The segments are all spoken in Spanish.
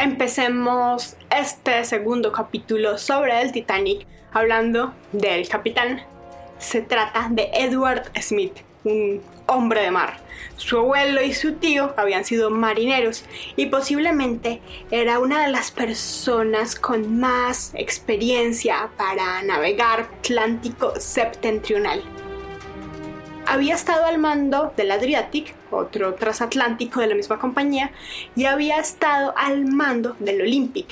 Empecemos este segundo capítulo sobre el Titanic hablando del capitán. Se trata de Edward Smith, un hombre de mar. Su abuelo y su tío habían sido marineros y posiblemente era una de las personas con más experiencia para navegar Atlántico septentrional. Había estado al mando del Adriatic, otro transatlántico de la misma compañía, y había estado al mando del Olympic.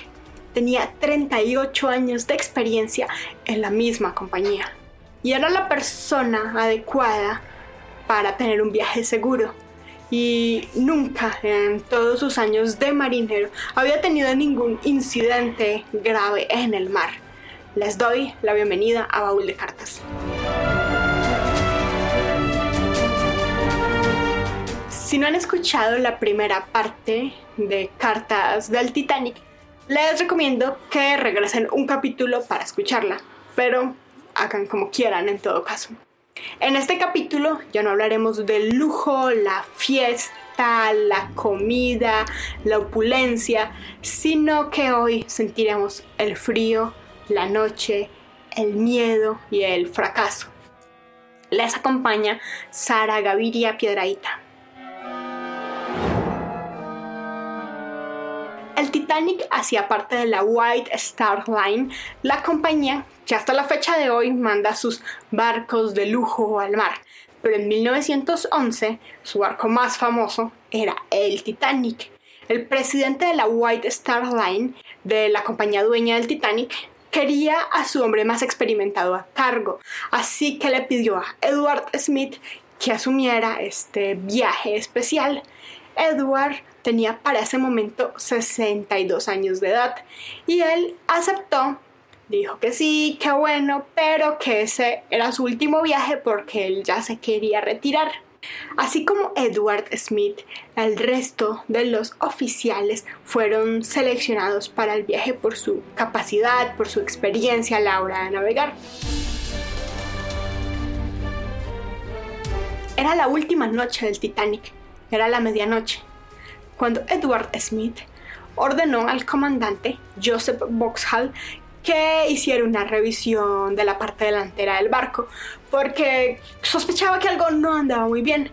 Tenía 38 años de experiencia en la misma compañía y era la persona adecuada para tener un viaje seguro. Y nunca en todos sus años de marinero había tenido ningún incidente grave en el mar. Les doy la bienvenida a Baúl de Cartas. Si no han escuchado la primera parte de Cartas del Titanic, les recomiendo que regresen un capítulo para escucharla, pero hagan como quieran en todo caso. En este capítulo ya no hablaremos del lujo, la fiesta, la comida, la opulencia, sino que hoy sentiremos el frío, la noche, el miedo y el fracaso. Les acompaña Sara Gaviria Piedraíta. Titanic hacía parte de la White Star Line, la compañía que hasta la fecha de hoy manda sus barcos de lujo al mar. Pero en 1911 su barco más famoso era el Titanic. El presidente de la White Star Line, de la compañía dueña del Titanic, quería a su hombre más experimentado a cargo, así que le pidió a Edward Smith que asumiera este viaje especial. Edward tenía para ese momento 62 años de edad y él aceptó, dijo que sí, que bueno, pero que ese era su último viaje porque él ya se quería retirar. Así como Edward Smith, el resto de los oficiales fueron seleccionados para el viaje por su capacidad, por su experiencia a la hora de navegar. Era la última noche del Titanic, era la medianoche cuando Edward Smith ordenó al comandante Joseph Boxhall que hiciera una revisión de la parte delantera del barco porque sospechaba que algo no andaba muy bien.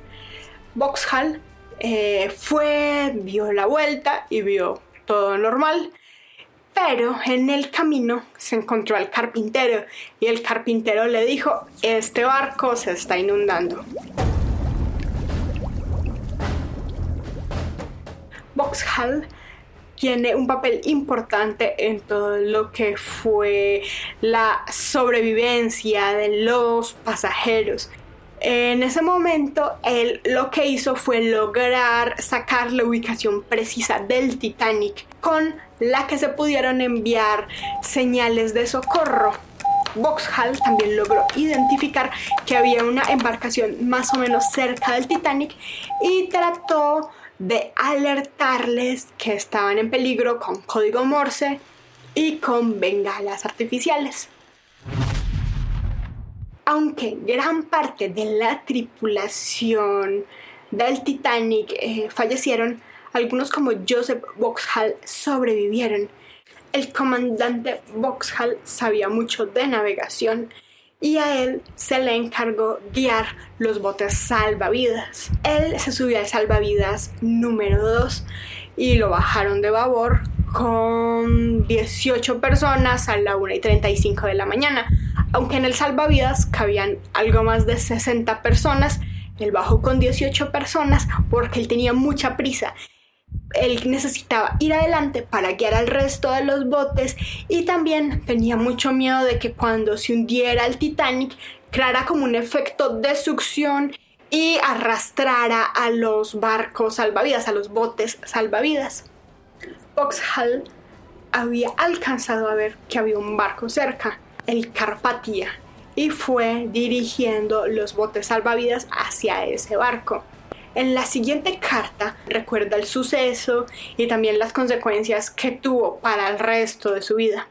Boxhall eh, fue, dio la vuelta y vio todo normal, pero en el camino se encontró al carpintero y el carpintero le dijo, este barco se está inundando. Boxhall tiene un papel importante en todo lo que fue la sobrevivencia de los pasajeros. En ese momento, él lo que hizo fue lograr sacar la ubicación precisa del Titanic con la que se pudieron enviar señales de socorro. Boxhall también logró identificar que había una embarcación más o menos cerca del Titanic y trató de alertarles que estaban en peligro con código Morse y con bengalas artificiales. Aunque gran parte de la tripulación del Titanic eh, fallecieron, algunos como Joseph Boxhall sobrevivieron. El comandante Boxhall sabía mucho de navegación y a él se le encargó guiar los botes salvavidas. Él se subió al salvavidas número 2 y lo bajaron de babor con 18 personas a la 1 y 35 de la mañana. Aunque en el salvavidas cabían algo más de 60 personas, él bajó con 18 personas porque él tenía mucha prisa él necesitaba ir adelante para guiar al resto de los botes y también tenía mucho miedo de que cuando se hundiera el Titanic creara como un efecto de succión y arrastrara a los barcos salvavidas, a los botes salvavidas. Boxhall había alcanzado a ver que había un barco cerca, el Carpatia, y fue dirigiendo los botes salvavidas hacia ese barco. En la siguiente carta recuerda el suceso y también las consecuencias que tuvo para el resto de su vida.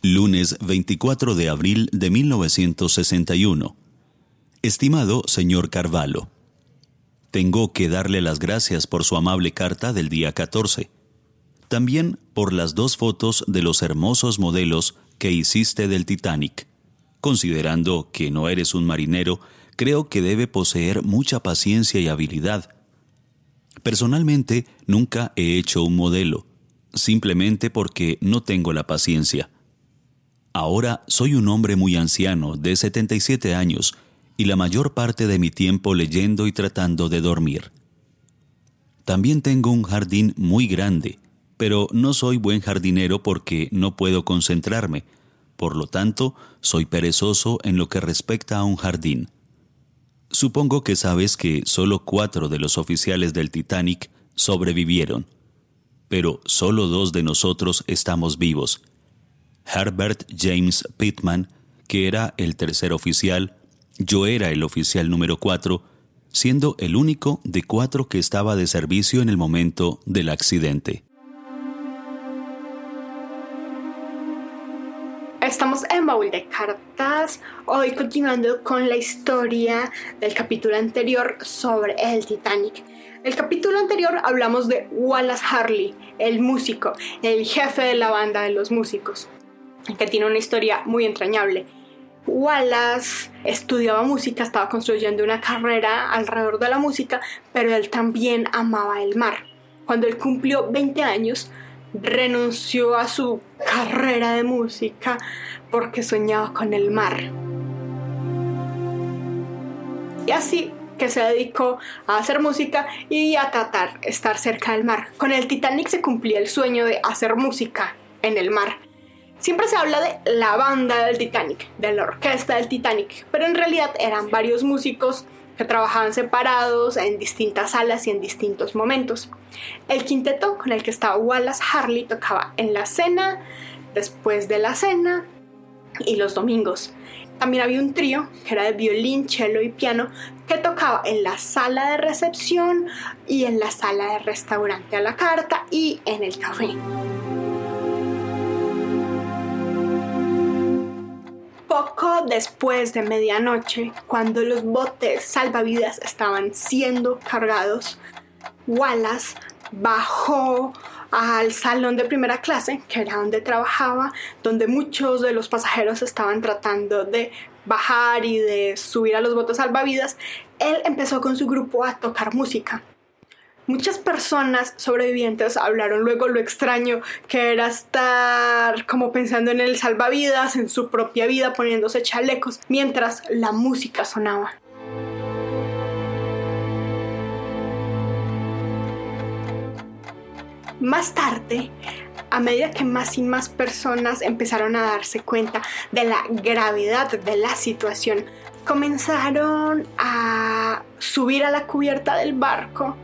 Lunes 24 de abril de 1961. Estimado señor Carvalho, tengo que darle las gracias por su amable carta del día 14. También por las dos fotos de los hermosos modelos que hiciste del Titanic. Considerando que no eres un marinero, creo que debe poseer mucha paciencia y habilidad. Personalmente, nunca he hecho un modelo, simplemente porque no tengo la paciencia. Ahora soy un hombre muy anciano, de 77 años, y la mayor parte de mi tiempo leyendo y tratando de dormir. También tengo un jardín muy grande, pero no soy buen jardinero porque no puedo concentrarme, por lo tanto, soy perezoso en lo que respecta a un jardín. Supongo que sabes que solo cuatro de los oficiales del Titanic sobrevivieron, pero solo dos de nosotros estamos vivos. Herbert James Pittman, que era el tercer oficial, yo era el oficial número cuatro, siendo el único de cuatro que estaba de servicio en el momento del accidente. Estamos en Baúl de Cartas, hoy continuando con la historia del capítulo anterior sobre el Titanic. El capítulo anterior hablamos de Wallace Harley, el músico, el jefe de la banda de los músicos, que tiene una historia muy entrañable. Wallace estudiaba música, estaba construyendo una carrera alrededor de la música, pero él también amaba el mar. Cuando él cumplió 20 años, renunció a su carrera de música porque soñaba con el mar. Y así que se dedicó a hacer música y a tratar de estar cerca del mar. Con el Titanic se cumplía el sueño de hacer música en el mar. Siempre se habla de la banda del Titanic, de la orquesta del Titanic, pero en realidad eran varios músicos que trabajaban separados en distintas salas y en distintos momentos. El quinteto con el que estaba Wallace Harley tocaba en la cena, después de la cena y los domingos. También había un trío que era de violín, cello y piano que tocaba en la sala de recepción y en la sala de restaurante a la carta y en el café. Poco después de medianoche, cuando los botes salvavidas estaban siendo cargados, Wallace bajó al salón de primera clase, que era donde trabajaba, donde muchos de los pasajeros estaban tratando de bajar y de subir a los botes salvavidas. Él empezó con su grupo a tocar música. Muchas personas sobrevivientes hablaron luego lo extraño que era estar como pensando en el salvavidas, en su propia vida, poniéndose chalecos, mientras la música sonaba. Más tarde, a medida que más y más personas empezaron a darse cuenta de la gravedad de la situación, comenzaron a subir a la cubierta del barco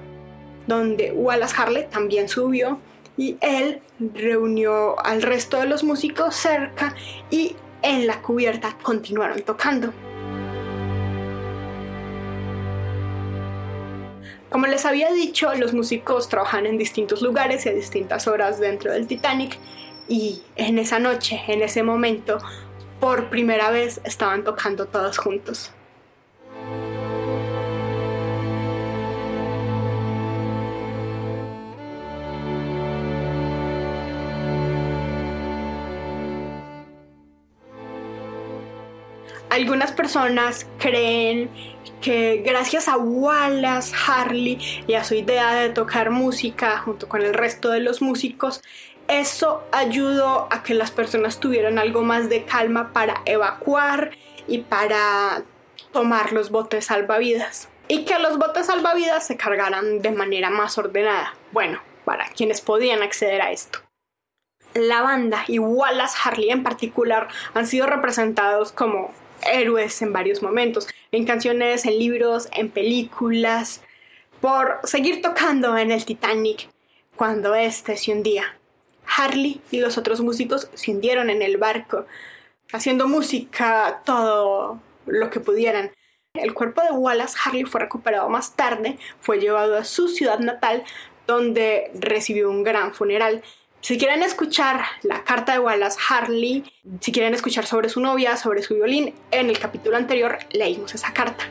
donde Wallace Harley también subió y él reunió al resto de los músicos cerca y en la cubierta continuaron tocando. Como les había dicho, los músicos trabajan en distintos lugares y a distintas horas dentro del Titanic y en esa noche, en ese momento, por primera vez estaban tocando todos juntos. Algunas personas creen que gracias a Wallace Harley y a su idea de tocar música junto con el resto de los músicos, eso ayudó a que las personas tuvieran algo más de calma para evacuar y para tomar los botes salvavidas. Y que los botes salvavidas se cargaran de manera más ordenada. Bueno, para quienes podían acceder a esto. La banda y Wallace Harley en particular han sido representados como héroes en varios momentos, en canciones, en libros, en películas, por seguir tocando en el Titanic cuando este se hundía. Harley y los otros músicos se hundieron en el barco, haciendo música todo lo que pudieran. El cuerpo de Wallace Harley fue recuperado más tarde, fue llevado a su ciudad natal, donde recibió un gran funeral. Si quieren escuchar la carta de Wallace Harley, si quieren escuchar sobre su novia, sobre su violín, en el capítulo anterior leímos esa carta.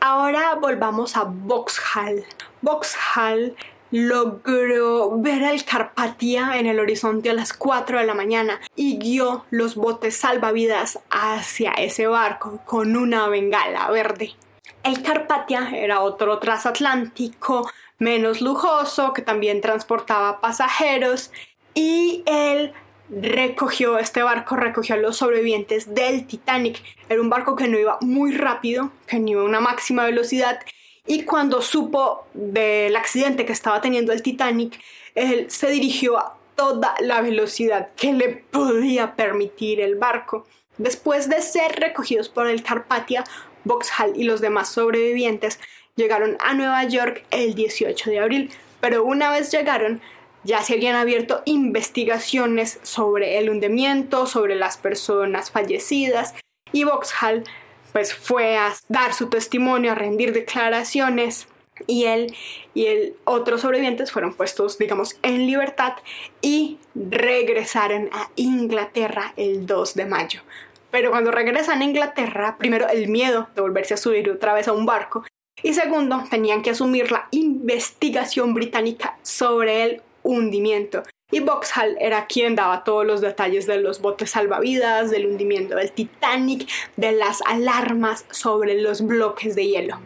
Ahora volvamos a Vauxhall. Vauxhall logró ver al Carpatia en el horizonte a las 4 de la mañana y guió los botes salvavidas hacia ese barco con una bengala verde. El Carpatia era otro transatlántico menos lujoso que también transportaba pasajeros y él recogió, este barco recogió a los sobrevivientes del Titanic. Era un barco que no iba muy rápido, que no iba a una máxima velocidad. Y cuando supo del accidente que estaba teniendo el Titanic, él se dirigió a toda la velocidad que le podía permitir el barco. Después de ser recogidos por el Carpathia, Vauxhall y los demás sobrevivientes llegaron a Nueva York el 18 de abril, pero una vez llegaron, ya se habían abierto investigaciones sobre el hundimiento, sobre las personas fallecidas y Vauxhall pues fue a dar su testimonio, a rendir declaraciones y él y el otros sobrevivientes fueron puestos, digamos, en libertad y regresaron a Inglaterra el 2 de mayo. Pero cuando regresan a Inglaterra, primero el miedo de volverse a subir otra vez a un barco y segundo, tenían que asumir la investigación británica sobre el hundimiento. Y Vauxhall era quien daba todos los detalles de los botes salvavidas, del hundimiento del Titanic, de las alarmas sobre los bloques de hielo.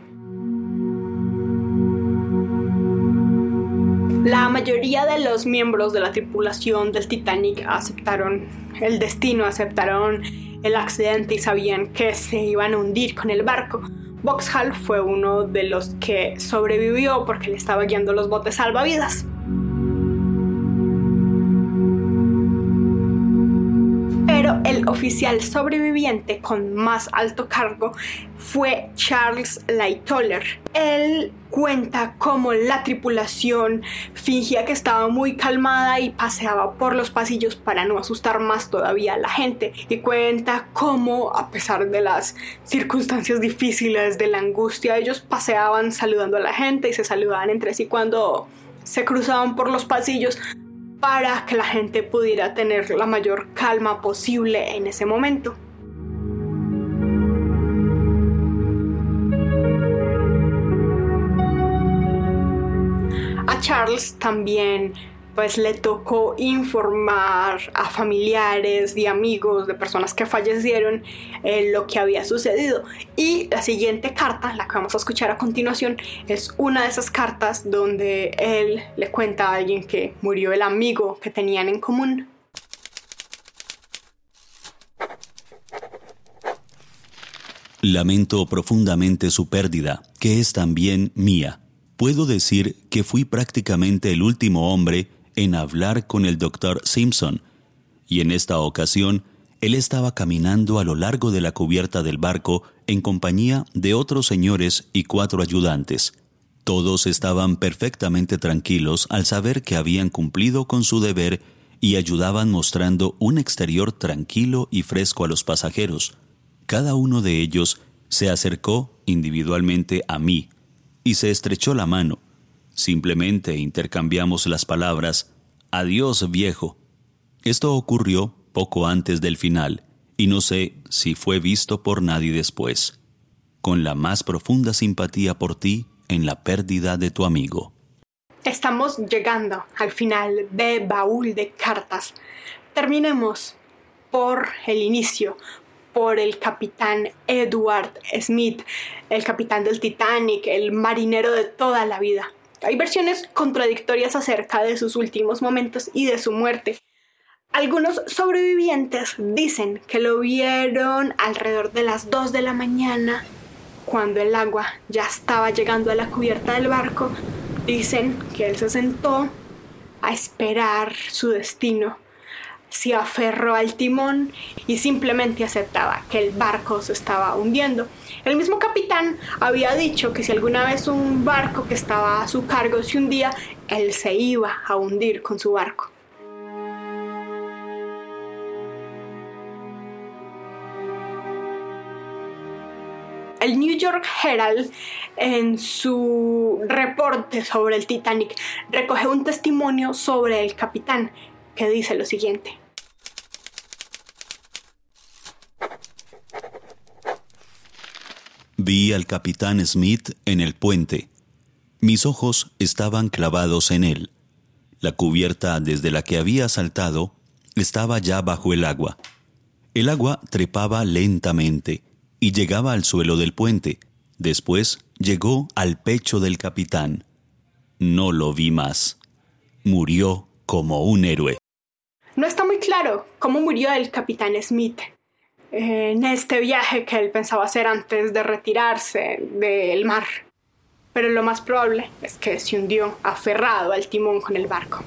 La mayoría de los miembros de la tripulación del Titanic aceptaron el destino, aceptaron el accidente y sabían que se iban a hundir con el barco. Vauxhall fue uno de los que sobrevivió porque le estaba guiando los botes salvavidas. Oficial sobreviviente con más alto cargo fue Charles Lightoller. Él cuenta cómo la tripulación fingía que estaba muy calmada y paseaba por los pasillos para no asustar más todavía a la gente. Y cuenta cómo, a pesar de las circunstancias difíciles, de la angustia, ellos paseaban saludando a la gente y se saludaban entre sí cuando se cruzaban por los pasillos para que la gente pudiera tener la mayor calma posible en ese momento. A Charles también pues le tocó informar a familiares y amigos de personas que fallecieron eh, lo que había sucedido. Y la siguiente carta, la que vamos a escuchar a continuación, es una de esas cartas donde él le cuenta a alguien que murió el amigo que tenían en común. Lamento profundamente su pérdida, que es también mía. Puedo decir que fui prácticamente el último hombre en hablar con el doctor Simpson, y en esta ocasión él estaba caminando a lo largo de la cubierta del barco en compañía de otros señores y cuatro ayudantes. Todos estaban perfectamente tranquilos al saber que habían cumplido con su deber y ayudaban mostrando un exterior tranquilo y fresco a los pasajeros. Cada uno de ellos se acercó individualmente a mí y se estrechó la mano, Simplemente intercambiamos las palabras Adiós viejo. Esto ocurrió poco antes del final, y no sé si fue visto por nadie después. Con la más profunda simpatía por ti en la pérdida de tu amigo. Estamos llegando al final de Baúl de Cartas. Terminemos por el inicio, por el capitán Edward Smith, el capitán del Titanic, el marinero de toda la vida. Hay versiones contradictorias acerca de sus últimos momentos y de su muerte. Algunos sobrevivientes dicen que lo vieron alrededor de las 2 de la mañana, cuando el agua ya estaba llegando a la cubierta del barco. Dicen que él se sentó a esperar su destino se aferró al timón y simplemente aceptaba que el barco se estaba hundiendo. El mismo capitán había dicho que si alguna vez un barco que estaba a su cargo se hundía, él se iba a hundir con su barco. el New York Herald en su reporte sobre el Titanic recoge un testimonio sobre el capitán que dice lo siguiente. Vi al capitán Smith en el puente. Mis ojos estaban clavados en él. La cubierta desde la que había saltado estaba ya bajo el agua. El agua trepaba lentamente y llegaba al suelo del puente. Después llegó al pecho del capitán. No lo vi más. Murió como un héroe. No está muy claro cómo murió el capitán Smith en este viaje que él pensaba hacer antes de retirarse del mar. Pero lo más probable es que se hundió aferrado al timón con el barco.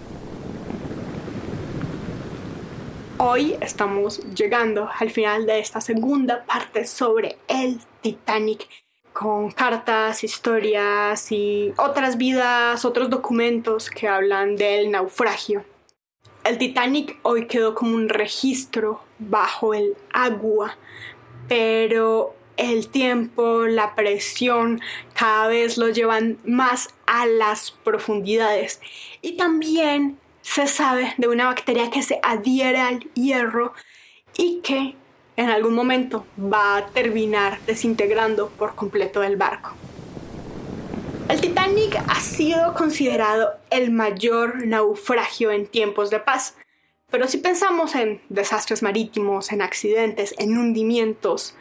Hoy estamos llegando al final de esta segunda parte sobre el Titanic con cartas, historias y otras vidas, otros documentos que hablan del naufragio. El Titanic hoy quedó como un registro bajo el agua, pero el tiempo, la presión cada vez lo llevan más a las profundidades. Y también se sabe de una bacteria que se adhiere al hierro y que en algún momento va a terminar desintegrando por completo el barco. El Titanic ha sido considerado el mayor naufragio en tiempos de paz, pero si pensamos en desastres marítimos, en accidentes, en hundimientos,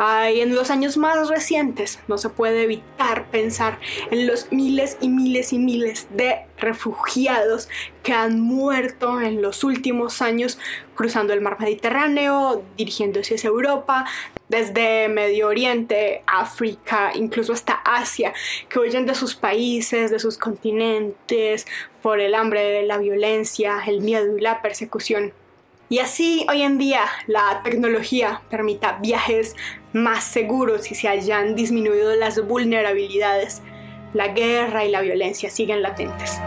en los años más recientes no se puede evitar pensar en los miles y miles y miles de refugiados que han muerto en los últimos años cruzando el mar Mediterráneo, dirigiéndose hacia Europa, desde Medio Oriente, África, incluso hasta Asia, que huyen de sus países, de sus continentes, por el hambre, la violencia, el miedo y la persecución. Y así hoy en día la tecnología permita viajes más seguros y se hayan disminuido las vulnerabilidades, la guerra y la violencia siguen latentes.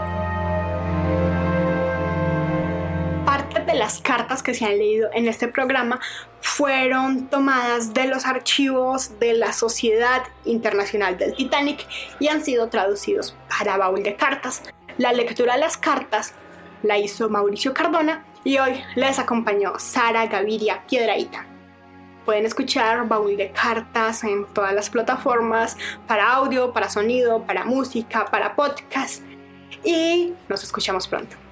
Parte de las cartas que se han leído en este programa fueron tomadas de los archivos de la Sociedad Internacional del Titanic y han sido traducidos para baúl de cartas. La lectura de las cartas la hizo Mauricio Cardona y hoy les acompañó Sara Gaviria Piedraíta. Pueden escuchar Baúl de Cartas en todas las plataformas para audio, para sonido, para música, para podcast. Y nos escuchamos pronto.